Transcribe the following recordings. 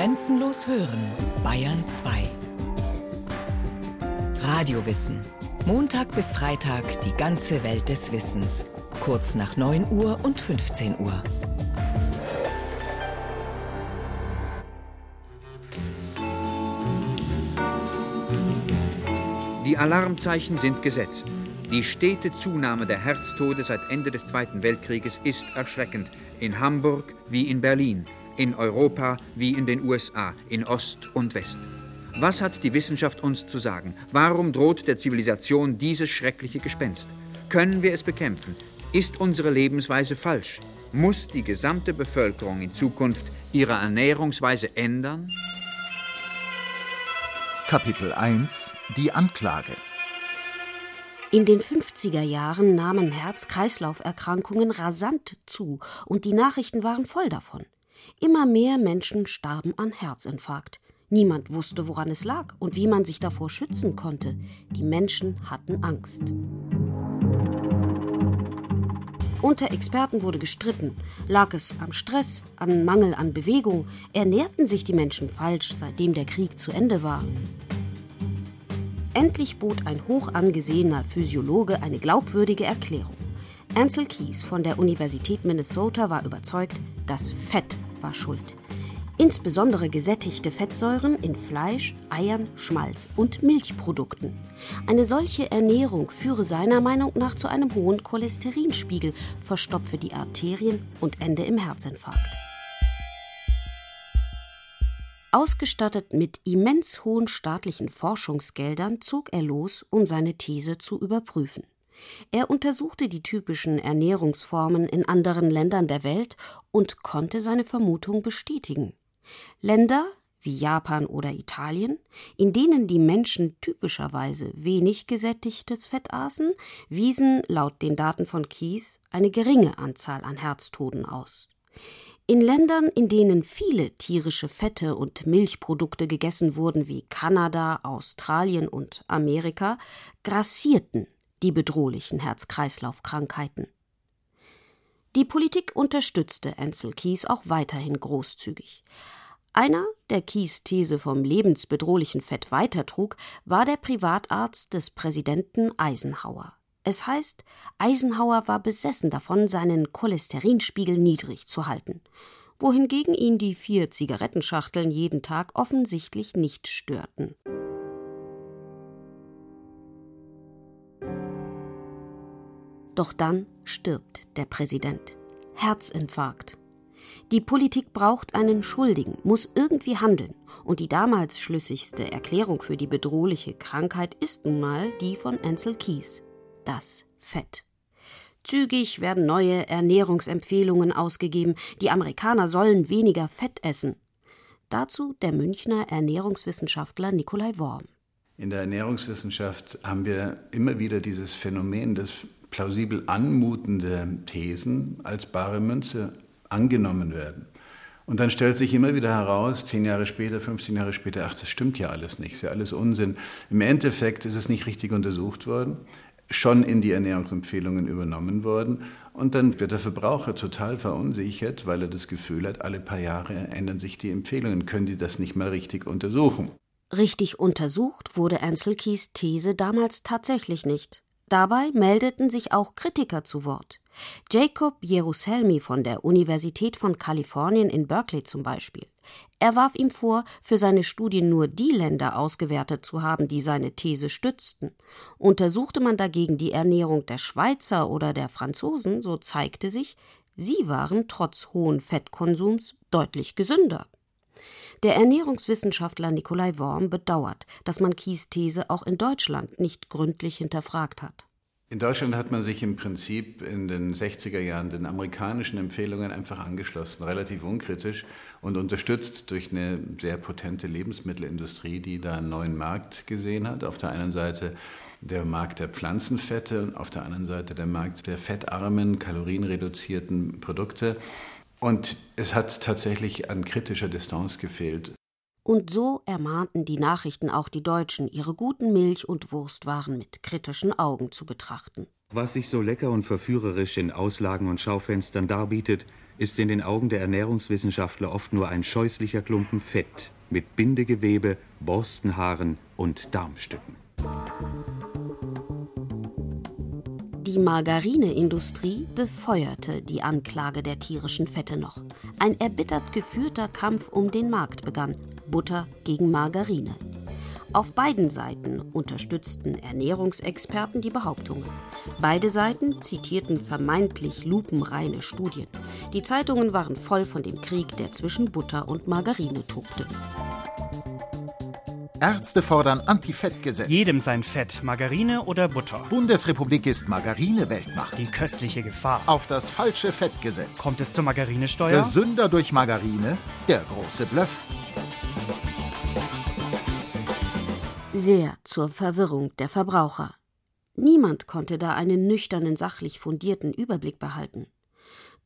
Grenzenlos hören, Bayern 2. Radiowissen. Montag bis Freitag die ganze Welt des Wissens. Kurz nach 9 Uhr und 15 Uhr. Die Alarmzeichen sind gesetzt. Die stete Zunahme der Herztode seit Ende des Zweiten Weltkrieges ist erschreckend. In Hamburg wie in Berlin, in Europa wie in den USA, in Ost und West. Was hat die Wissenschaft uns zu sagen? Warum droht der Zivilisation dieses schreckliche Gespenst? Können wir es bekämpfen? Ist unsere Lebensweise falsch? Muss die gesamte Bevölkerung in Zukunft ihre Ernährungsweise ändern? Kapitel 1 Die Anklage in den 50er Jahren nahmen Herz-Kreislauf-Erkrankungen rasant zu und die Nachrichten waren voll davon. Immer mehr Menschen starben an Herzinfarkt. Niemand wusste, woran es lag und wie man sich davor schützen konnte. Die Menschen hatten Angst. Unter Experten wurde gestritten. Lag es am Stress, an Mangel an Bewegung? Ernährten sich die Menschen falsch, seitdem der Krieg zu Ende war? Endlich bot ein hoch angesehener Physiologe eine glaubwürdige Erklärung. Ansel Keys von der Universität Minnesota war überzeugt, das Fett war schuld. Insbesondere gesättigte Fettsäuren in Fleisch, Eiern, Schmalz und Milchprodukten. Eine solche Ernährung führe seiner Meinung nach zu einem hohen Cholesterinspiegel, verstopfe die Arterien und ende im Herzinfarkt. Ausgestattet mit immens hohen staatlichen Forschungsgeldern zog er los, um seine These zu überprüfen. Er untersuchte die typischen Ernährungsformen in anderen Ländern der Welt und konnte seine Vermutung bestätigen. Länder wie Japan oder Italien, in denen die Menschen typischerweise wenig gesättigtes Fett aßen, wiesen laut den Daten von Kies eine geringe Anzahl an Herztoden aus. In Ländern, in denen viele tierische Fette und Milchprodukte gegessen wurden, wie Kanada, Australien und Amerika, grassierten die bedrohlichen Herz-Kreislauf-Krankheiten. Die Politik unterstützte Ansel Keys auch weiterhin großzügig. Einer, der Keys These vom lebensbedrohlichen Fett weitertrug, war der Privatarzt des Präsidenten Eisenhower. Es heißt, Eisenhower war besessen davon, seinen Cholesterinspiegel niedrig zu halten, wohingegen ihn die vier Zigarettenschachteln jeden Tag offensichtlich nicht störten. Doch dann stirbt der Präsident. Herzinfarkt. Die Politik braucht einen Schuldigen, muss irgendwie handeln. Und die damals schlüssigste Erklärung für die bedrohliche Krankheit ist nun mal die von Ansel Keys das Fett. Zügig werden neue Ernährungsempfehlungen ausgegeben, die Amerikaner sollen weniger Fett essen. Dazu der Münchner Ernährungswissenschaftler Nikolai Worm. In der Ernährungswissenschaft haben wir immer wieder dieses Phänomen, dass plausibel anmutende Thesen als bare Münze angenommen werden. Und dann stellt sich immer wieder heraus, zehn Jahre später, 15 Jahre später, ach, das stimmt ja alles nicht, ist ja alles Unsinn. Im Endeffekt ist es nicht richtig untersucht worden schon in die Ernährungsempfehlungen übernommen worden. Und dann wird der Verbraucher total verunsichert, weil er das Gefühl hat, alle paar Jahre ändern sich die Empfehlungen. Können die das nicht mal richtig untersuchen? Richtig untersucht wurde Ansel Keys These damals tatsächlich nicht. Dabei meldeten sich auch Kritiker zu Wort. Jacob Jerusalmi von der Universität von Kalifornien in Berkeley zum Beispiel. Er warf ihm vor, für seine Studien nur die Länder ausgewertet zu haben, die seine These stützten. Untersuchte man dagegen die Ernährung der Schweizer oder der Franzosen, so zeigte sich, sie waren trotz hohen Fettkonsums deutlich gesünder. Der Ernährungswissenschaftler Nikolai Worm bedauert, dass man Kies These auch in Deutschland nicht gründlich hinterfragt hat. In Deutschland hat man sich im Prinzip in den 60er Jahren den amerikanischen Empfehlungen einfach angeschlossen, relativ unkritisch und unterstützt durch eine sehr potente Lebensmittelindustrie, die da einen neuen Markt gesehen hat. Auf der einen Seite der Markt der Pflanzenfette auf der anderen Seite der Markt der fettarmen, kalorienreduzierten Produkte. Und es hat tatsächlich an kritischer Distanz gefehlt. Und so ermahnten die Nachrichten auch die Deutschen, ihre guten Milch- und Wurstwaren mit kritischen Augen zu betrachten. Was sich so lecker und verführerisch in Auslagen und Schaufenstern darbietet, ist in den Augen der Ernährungswissenschaftler oft nur ein scheußlicher Klumpen Fett mit Bindegewebe, Borstenhaaren und Darmstücken. Die Margarineindustrie befeuerte die Anklage der tierischen Fette noch. Ein erbittert geführter Kampf um den Markt begann. Butter gegen Margarine. Auf beiden Seiten unterstützten Ernährungsexperten die Behauptungen. Beide Seiten zitierten vermeintlich lupenreine Studien. Die Zeitungen waren voll von dem Krieg, der zwischen Butter und Margarine tobte. Ärzte fordern Antifettgesetz. Jedem sein Fett, Margarine oder Butter. Bundesrepublik ist Margarine-Weltmacht. Die köstliche Gefahr. Auf das falsche Fettgesetz. Kommt es zur Margarinesteuer? Gesünder durch Margarine, der große Bluff. Sehr zur Verwirrung der Verbraucher. Niemand konnte da einen nüchternen, sachlich fundierten Überblick behalten.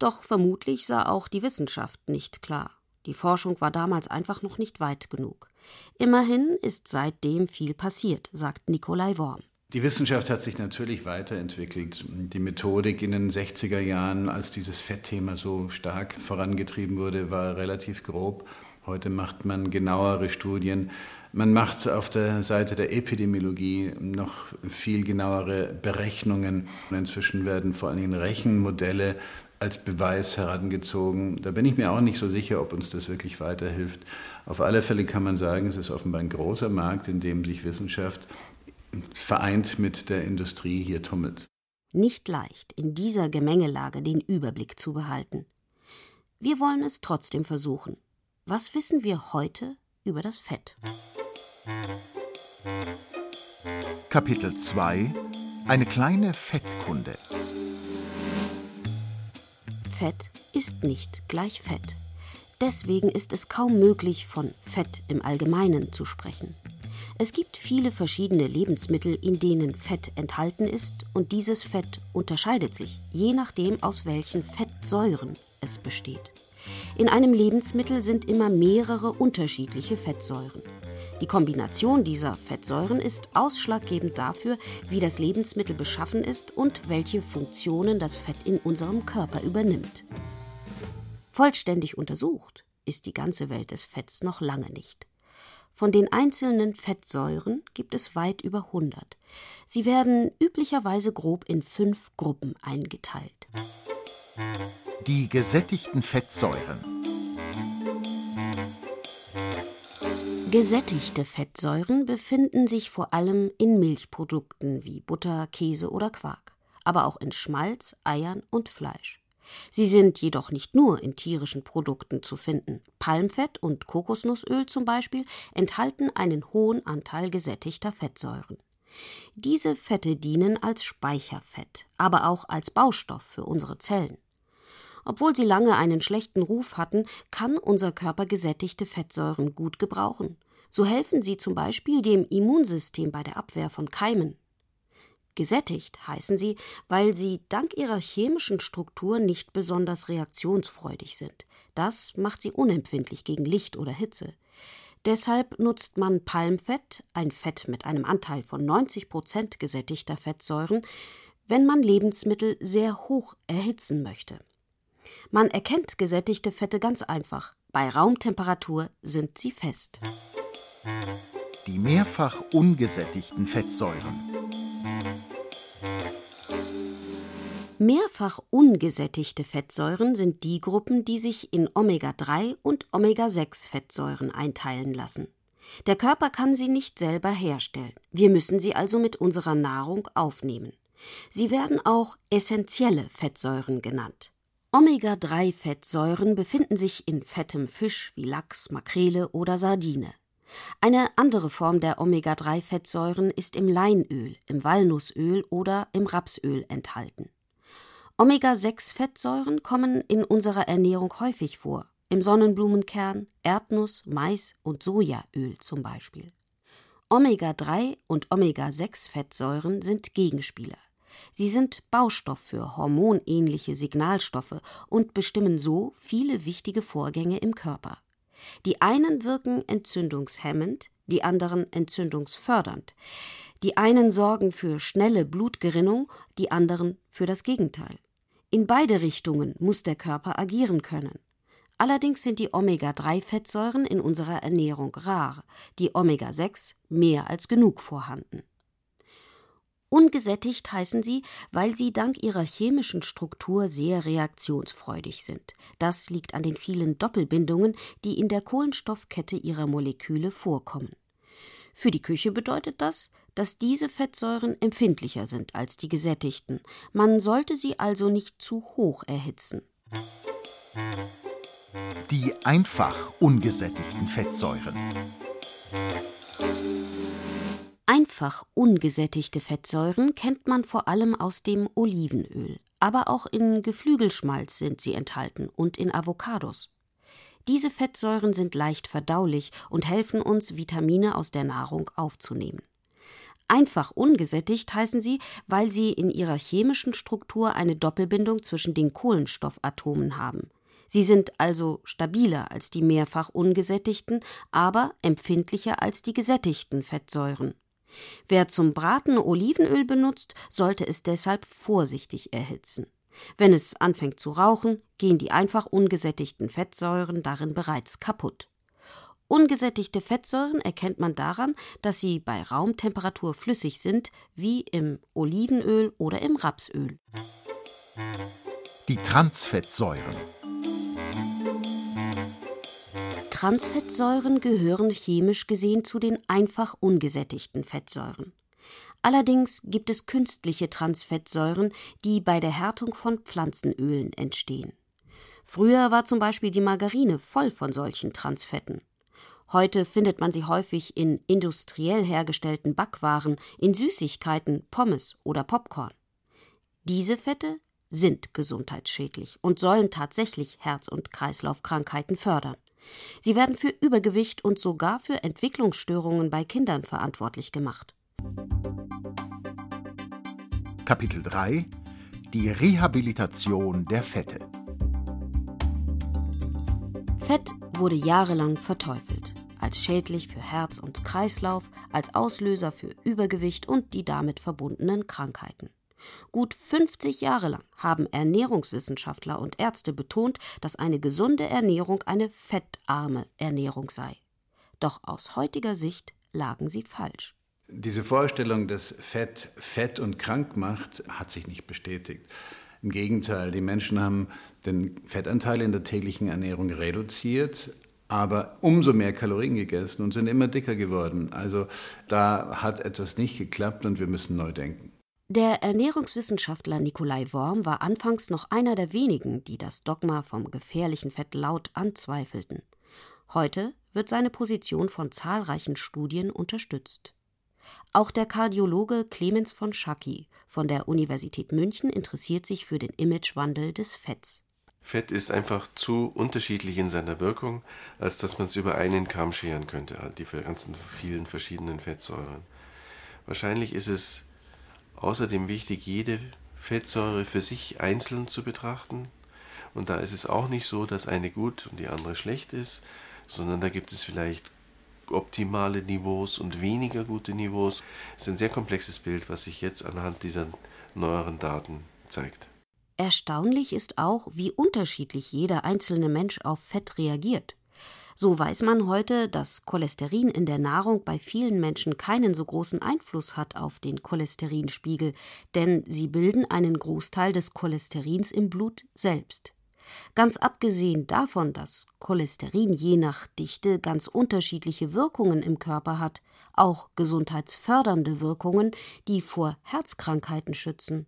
Doch vermutlich sah auch die Wissenschaft nicht klar. Die Forschung war damals einfach noch nicht weit genug. Immerhin ist seitdem viel passiert, sagt Nikolai Worm. Die Wissenschaft hat sich natürlich weiterentwickelt. Die Methodik in den 60er Jahren, als dieses Fettthema so stark vorangetrieben wurde, war relativ grob. Heute macht man genauere Studien. Man macht auf der Seite der Epidemiologie noch viel genauere Berechnungen. Inzwischen werden vor allem Rechenmodelle als Beweis herangezogen. Da bin ich mir auch nicht so sicher, ob uns das wirklich weiterhilft. Auf alle Fälle kann man sagen, es ist offenbar ein großer Markt, in dem sich Wissenschaft vereint mit der Industrie hier tummelt. Nicht leicht, in dieser Gemengelage den Überblick zu behalten. Wir wollen es trotzdem versuchen. Was wissen wir heute über das Fett? Kapitel 2 Eine kleine Fettkunde. Fett ist nicht gleich Fett. Deswegen ist es kaum möglich, von Fett im Allgemeinen zu sprechen. Es gibt viele verschiedene Lebensmittel, in denen Fett enthalten ist, und dieses Fett unterscheidet sich, je nachdem, aus welchen Fettsäuren es besteht. In einem Lebensmittel sind immer mehrere unterschiedliche Fettsäuren. Die Kombination dieser Fettsäuren ist ausschlaggebend dafür, wie das Lebensmittel beschaffen ist und welche Funktionen das Fett in unserem Körper übernimmt. Vollständig untersucht ist die ganze Welt des Fetts noch lange nicht. Von den einzelnen Fettsäuren gibt es weit über 100. Sie werden üblicherweise grob in fünf Gruppen eingeteilt. Die gesättigten Fettsäuren. Gesättigte Fettsäuren befinden sich vor allem in Milchprodukten wie Butter, Käse oder Quark, aber auch in Schmalz, Eiern und Fleisch. Sie sind jedoch nicht nur in tierischen Produkten zu finden. Palmfett und Kokosnussöl zum Beispiel enthalten einen hohen Anteil gesättigter Fettsäuren. Diese Fette dienen als Speicherfett, aber auch als Baustoff für unsere Zellen. Obwohl sie lange einen schlechten Ruf hatten, kann unser Körper gesättigte Fettsäuren gut gebrauchen. So helfen sie zum Beispiel dem Immunsystem bei der Abwehr von Keimen. Gesättigt heißen sie, weil sie dank ihrer chemischen Struktur nicht besonders reaktionsfreudig sind. Das macht sie unempfindlich gegen Licht oder Hitze. Deshalb nutzt man Palmfett, ein Fett mit einem Anteil von 90 Prozent gesättigter Fettsäuren, wenn man Lebensmittel sehr hoch erhitzen möchte. Man erkennt gesättigte Fette ganz einfach. Bei Raumtemperatur sind sie fest. Die mehrfach ungesättigten Fettsäuren. Mehrfach ungesättigte Fettsäuren sind die Gruppen, die sich in Omega-3 und Omega-6-Fettsäuren einteilen lassen. Der Körper kann sie nicht selber herstellen. Wir müssen sie also mit unserer Nahrung aufnehmen. Sie werden auch essentielle Fettsäuren genannt. Omega-3-Fettsäuren befinden sich in fettem Fisch wie Lachs, Makrele oder Sardine. Eine andere Form der Omega-3-Fettsäuren ist im Leinöl, im Walnussöl oder im Rapsöl enthalten. Omega-6-Fettsäuren kommen in unserer Ernährung häufig vor, im Sonnenblumenkern, Erdnuss, Mais und Sojaöl zum Beispiel. Omega-3 und Omega-6-Fettsäuren sind Gegenspieler. Sie sind Baustoff für hormonähnliche Signalstoffe und bestimmen so viele wichtige Vorgänge im Körper. Die einen wirken entzündungshemmend, die anderen entzündungsfördernd. Die einen sorgen für schnelle Blutgerinnung, die anderen für das Gegenteil. In beide Richtungen muss der Körper agieren können. Allerdings sind die Omega-3-Fettsäuren in unserer Ernährung rar, die Omega-6 mehr als genug vorhanden. Ungesättigt heißen sie, weil sie dank ihrer chemischen Struktur sehr reaktionsfreudig sind. Das liegt an den vielen Doppelbindungen, die in der Kohlenstoffkette ihrer Moleküle vorkommen. Für die Küche bedeutet das, dass diese Fettsäuren empfindlicher sind als die gesättigten. Man sollte sie also nicht zu hoch erhitzen. Die einfach ungesättigten Fettsäuren. Einfach ungesättigte Fettsäuren kennt man vor allem aus dem Olivenöl, aber auch in Geflügelschmalz sind sie enthalten und in Avocados. Diese Fettsäuren sind leicht verdaulich und helfen uns, Vitamine aus der Nahrung aufzunehmen. Einfach ungesättigt heißen sie, weil sie in ihrer chemischen Struktur eine Doppelbindung zwischen den Kohlenstoffatomen haben. Sie sind also stabiler als die mehrfach ungesättigten, aber empfindlicher als die gesättigten Fettsäuren. Wer zum Braten Olivenöl benutzt, sollte es deshalb vorsichtig erhitzen. Wenn es anfängt zu rauchen, gehen die einfach ungesättigten Fettsäuren darin bereits kaputt. Ungesättigte Fettsäuren erkennt man daran, dass sie bei Raumtemperatur flüssig sind, wie im Olivenöl oder im Rapsöl. Die Transfettsäuren. Transfettsäuren gehören chemisch gesehen zu den einfach ungesättigten Fettsäuren. Allerdings gibt es künstliche Transfettsäuren, die bei der Härtung von Pflanzenölen entstehen. Früher war zum Beispiel die Margarine voll von solchen Transfetten. Heute findet man sie häufig in industriell hergestellten Backwaren, in Süßigkeiten, Pommes oder Popcorn. Diese Fette sind gesundheitsschädlich und sollen tatsächlich Herz- und Kreislaufkrankheiten fördern. Sie werden für Übergewicht und sogar für Entwicklungsstörungen bei Kindern verantwortlich gemacht. Kapitel 3 Die Rehabilitation der Fette. Fett wurde jahrelang verteufelt. Als schädlich für Herz und Kreislauf, als Auslöser für Übergewicht und die damit verbundenen Krankheiten. Gut 50 Jahre lang haben Ernährungswissenschaftler und Ärzte betont, dass eine gesunde Ernährung eine fettarme Ernährung sei. Doch aus heutiger Sicht lagen sie falsch. Diese Vorstellung, dass Fett Fett und krank macht, hat sich nicht bestätigt. Im Gegenteil, die Menschen haben den Fettanteil in der täglichen Ernährung reduziert, aber umso mehr Kalorien gegessen und sind immer dicker geworden. Also da hat etwas nicht geklappt und wir müssen neu denken. Der Ernährungswissenschaftler Nikolai Worm war anfangs noch einer der wenigen, die das Dogma vom gefährlichen Fett laut anzweifelten. Heute wird seine Position von zahlreichen Studien unterstützt. Auch der Kardiologe Clemens von Schacki von der Universität München interessiert sich für den Imagewandel des Fetts. Fett ist einfach zu unterschiedlich in seiner Wirkung, als dass man es über einen Kamm scheren könnte, die ganzen vielen verschiedenen Fettsäuren. Wahrscheinlich ist es Außerdem wichtig, jede Fettsäure für sich einzeln zu betrachten. Und da ist es auch nicht so, dass eine gut und die andere schlecht ist, sondern da gibt es vielleicht optimale Niveaus und weniger gute Niveaus. Es ist ein sehr komplexes Bild, was sich jetzt anhand dieser neueren Daten zeigt. Erstaunlich ist auch, wie unterschiedlich jeder einzelne Mensch auf Fett reagiert. So weiß man heute, dass Cholesterin in der Nahrung bei vielen Menschen keinen so großen Einfluss hat auf den Cholesterinspiegel, denn sie bilden einen Großteil des Cholesterins im Blut selbst. Ganz abgesehen davon, dass Cholesterin je nach Dichte ganz unterschiedliche Wirkungen im Körper hat, auch gesundheitsfördernde Wirkungen, die vor Herzkrankheiten schützen.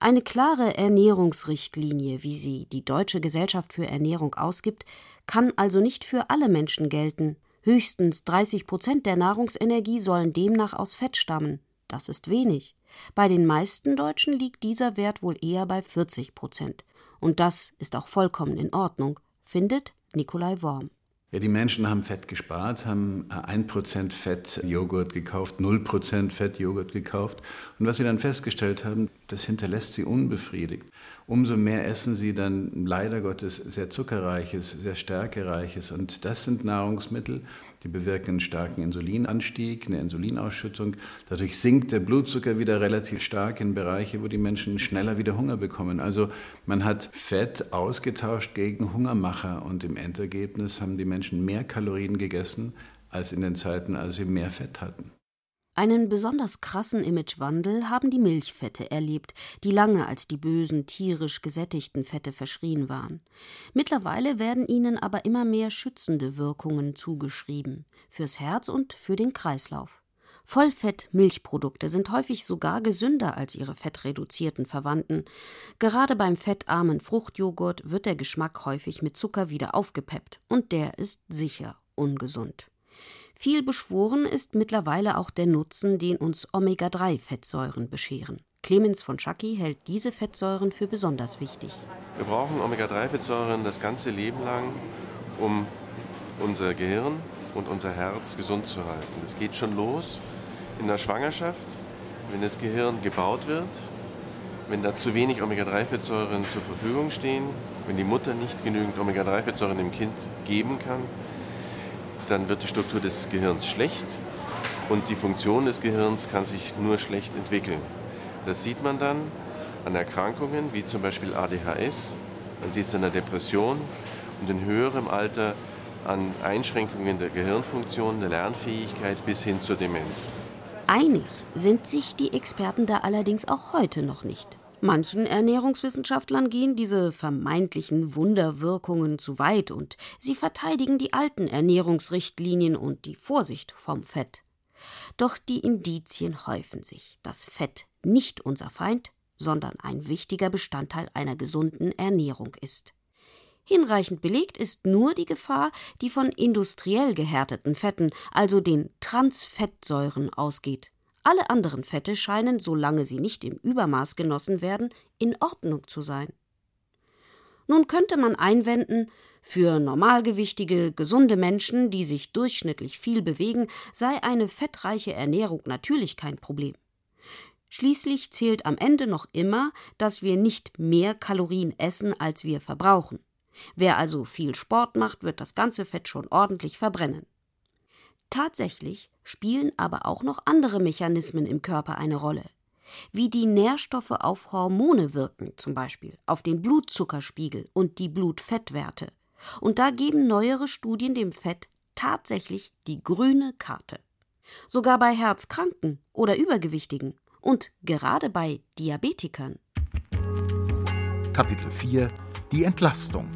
Eine klare Ernährungsrichtlinie, wie sie die Deutsche Gesellschaft für Ernährung ausgibt, kann also nicht für alle Menschen gelten. Höchstens 30 Prozent der Nahrungsenergie sollen demnach aus Fett stammen. Das ist wenig. Bei den meisten Deutschen liegt dieser Wert wohl eher bei 40 Prozent. Und das ist auch vollkommen in Ordnung, findet Nikolai Worm. Ja, die Menschen haben Fett gespart, haben 1% Fett Joghurt gekauft, 0% Fett Joghurt gekauft. Und was sie dann festgestellt haben, das hinterlässt sie unbefriedigt. Umso mehr essen sie dann leider Gottes sehr zuckerreiches, sehr stärkereiches. Und das sind Nahrungsmittel, die bewirken einen starken Insulinanstieg, eine Insulinausschüttung. Dadurch sinkt der Blutzucker wieder relativ stark in Bereiche, wo die Menschen schneller wieder Hunger bekommen. Also man hat Fett ausgetauscht gegen Hungermacher und im Endergebnis haben die Menschen mehr Kalorien gegessen als in den Zeiten, als sie mehr Fett hatten. Einen besonders krassen Imagewandel haben die Milchfette erlebt, die lange als die bösen, tierisch gesättigten Fette verschrien waren. Mittlerweile werden ihnen aber immer mehr schützende Wirkungen zugeschrieben, fürs Herz und für den Kreislauf. Vollfett-Milchprodukte sind häufig sogar gesünder als ihre fettreduzierten Verwandten. Gerade beim fettarmen Fruchtjoghurt wird der Geschmack häufig mit Zucker wieder aufgepeppt, und der ist sicher ungesund. Viel beschworen ist mittlerweile auch der Nutzen, den uns Omega-3-Fettsäuren bescheren. Clemens von Schacky hält diese Fettsäuren für besonders wichtig. Wir brauchen Omega-3-Fettsäuren das ganze Leben lang, um unser Gehirn und unser Herz gesund zu halten. Das geht schon los in der Schwangerschaft, wenn das Gehirn gebaut wird, wenn da zu wenig Omega-3-Fettsäuren zur Verfügung stehen, wenn die Mutter nicht genügend Omega-3-Fettsäuren dem Kind geben kann, dann wird die Struktur des Gehirns schlecht und die Funktion des Gehirns kann sich nur schlecht entwickeln. Das sieht man dann an Erkrankungen wie zum Beispiel ADHS, man sieht es an der Depression und in höherem Alter an Einschränkungen der Gehirnfunktion, der Lernfähigkeit bis hin zur Demenz. Einig sind sich die Experten da allerdings auch heute noch nicht. Manchen Ernährungswissenschaftlern gehen diese vermeintlichen Wunderwirkungen zu weit und sie verteidigen die alten Ernährungsrichtlinien und die Vorsicht vom Fett. Doch die Indizien häufen sich, dass Fett nicht unser Feind, sondern ein wichtiger Bestandteil einer gesunden Ernährung ist. Hinreichend belegt ist nur die Gefahr, die von industriell gehärteten Fetten, also den Transfettsäuren, ausgeht. Alle anderen Fette scheinen, solange sie nicht im Übermaß genossen werden, in Ordnung zu sein. Nun könnte man einwenden, für normalgewichtige, gesunde Menschen, die sich durchschnittlich viel bewegen, sei eine fettreiche Ernährung natürlich kein Problem. Schließlich zählt am Ende noch immer, dass wir nicht mehr Kalorien essen, als wir verbrauchen. Wer also viel Sport macht, wird das ganze Fett schon ordentlich verbrennen. Tatsächlich spielen aber auch noch andere Mechanismen im Körper eine Rolle. Wie die Nährstoffe auf Hormone wirken, zum Beispiel auf den Blutzuckerspiegel und die Blutfettwerte. Und da geben neuere Studien dem Fett tatsächlich die grüne Karte. Sogar bei Herzkranken oder Übergewichtigen und gerade bei Diabetikern. Kapitel 4 Die Entlastung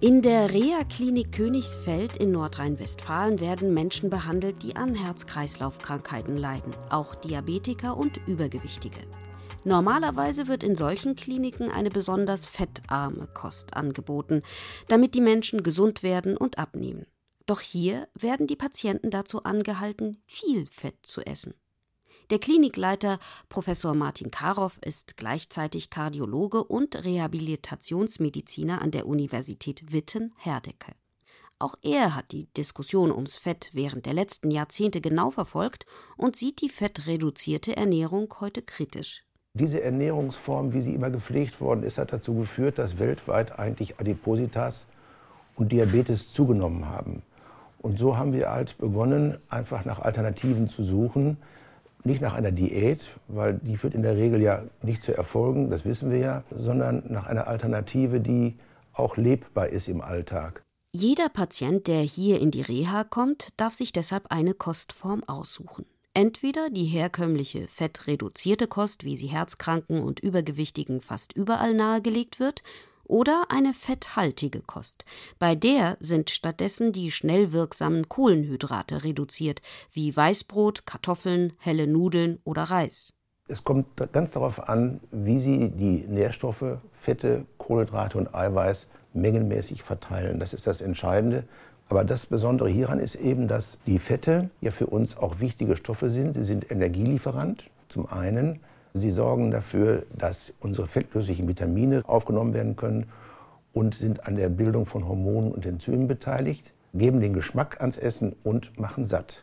in der Reha-Klinik Königsfeld in Nordrhein-Westfalen werden Menschen behandelt, die an Herz-Kreislauf-Krankheiten leiden, auch Diabetiker und Übergewichtige. Normalerweise wird in solchen Kliniken eine besonders fettarme Kost angeboten, damit die Menschen gesund werden und abnehmen. Doch hier werden die Patienten dazu angehalten, viel Fett zu essen. Der Klinikleiter Professor Martin Karow ist gleichzeitig Kardiologe und Rehabilitationsmediziner an der Universität Witten-Herdecke. Auch er hat die Diskussion ums Fett während der letzten Jahrzehnte genau verfolgt und sieht die fettreduzierte Ernährung heute kritisch. Diese Ernährungsform, wie sie immer gepflegt worden ist, hat dazu geführt, dass weltweit eigentlich Adipositas und Diabetes zugenommen haben. Und so haben wir halt begonnen, einfach nach Alternativen zu suchen, nicht nach einer Diät, weil die führt in der Regel ja nicht zu Erfolgen, das wissen wir ja, sondern nach einer Alternative, die auch lebbar ist im Alltag. Jeder Patient, der hier in die Reha kommt, darf sich deshalb eine Kostform aussuchen. Entweder die herkömmliche fettreduzierte Kost, wie sie Herzkranken und Übergewichtigen fast überall nahegelegt wird, oder eine fetthaltige Kost. Bei der sind stattdessen die schnell wirksamen Kohlenhydrate reduziert, wie Weißbrot, Kartoffeln, helle Nudeln oder Reis. Es kommt ganz darauf an, wie Sie die Nährstoffe, Fette, Kohlenhydrate und Eiweiß mengenmäßig verteilen. Das ist das Entscheidende. Aber das Besondere hieran ist eben, dass die Fette ja für uns auch wichtige Stoffe sind. Sie sind Energielieferant zum einen. Sie sorgen dafür, dass unsere fettlöslichen Vitamine aufgenommen werden können und sind an der Bildung von Hormonen und Enzymen beteiligt, geben den Geschmack ans Essen und machen satt.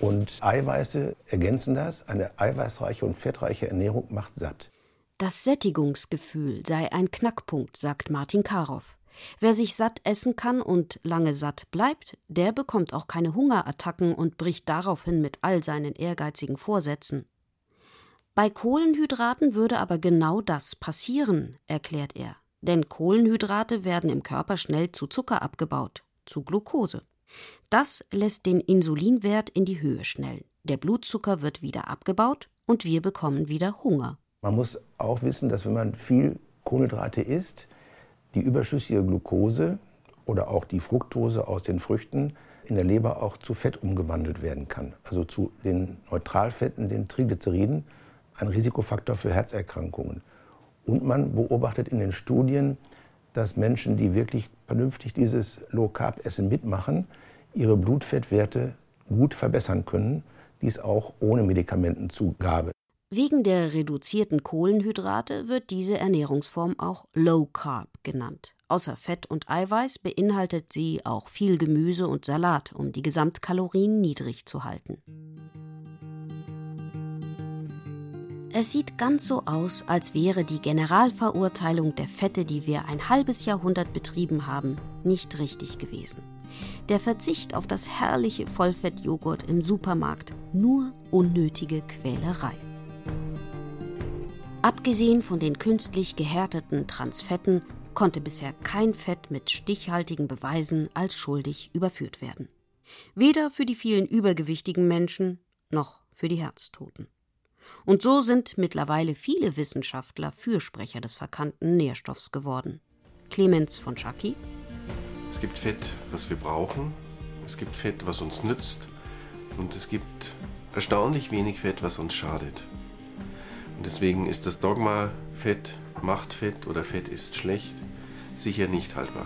Und Eiweiße ergänzen das. Eine eiweißreiche und fettreiche Ernährung macht satt. Das Sättigungsgefühl sei ein Knackpunkt, sagt Martin Karow. Wer sich satt essen kann und lange satt bleibt, der bekommt auch keine Hungerattacken und bricht daraufhin mit all seinen ehrgeizigen Vorsätzen. Bei Kohlenhydraten würde aber genau das passieren, erklärt er. Denn Kohlenhydrate werden im Körper schnell zu Zucker abgebaut, zu Glucose. Das lässt den Insulinwert in die Höhe schnellen. Der Blutzucker wird wieder abgebaut und wir bekommen wieder Hunger. Man muss auch wissen, dass wenn man viel Kohlenhydrate isst, die überschüssige Glucose oder auch die Fructose aus den Früchten in der Leber auch zu Fett umgewandelt werden kann. Also zu den Neutralfetten, den Triglyceriden, ein Risikofaktor für Herzerkrankungen. Und man beobachtet in den Studien, dass Menschen, die wirklich vernünftig dieses Low-Carb-Essen mitmachen, ihre Blutfettwerte gut verbessern können, dies auch ohne Medikamentenzugabe. Wegen der reduzierten Kohlenhydrate wird diese Ernährungsform auch Low Carb genannt. Außer Fett und Eiweiß beinhaltet sie auch viel Gemüse und Salat, um die Gesamtkalorien niedrig zu halten. Es sieht ganz so aus, als wäre die Generalverurteilung der Fette, die wir ein halbes Jahrhundert betrieben haben, nicht richtig gewesen. Der Verzicht auf das herrliche Vollfettjoghurt im Supermarkt nur unnötige Quälerei. Abgesehen von den künstlich gehärteten Transfetten konnte bisher kein Fett mit stichhaltigen Beweisen als schuldig überführt werden. Weder für die vielen übergewichtigen Menschen noch für die Herztoten. Und so sind mittlerweile viele Wissenschaftler Fürsprecher des verkannten Nährstoffs geworden. Clemens von Schacki. Es gibt Fett, was wir brauchen. Es gibt Fett, was uns nützt. Und es gibt erstaunlich wenig Fett, was uns schadet. Und deswegen ist das Dogma Fett macht Fett oder Fett ist schlecht sicher nicht haltbar.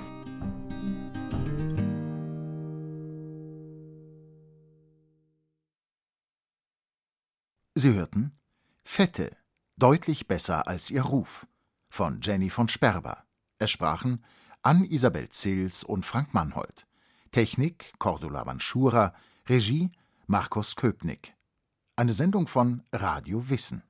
Sie hörten Fette, deutlich besser als ihr Ruf von Jenny von Sperber. Es sprachen Ann-Isabel Zils und Frank Mannhold. Technik Cordula Vanschura, Regie Markus Köpnick. Eine Sendung von Radio Wissen.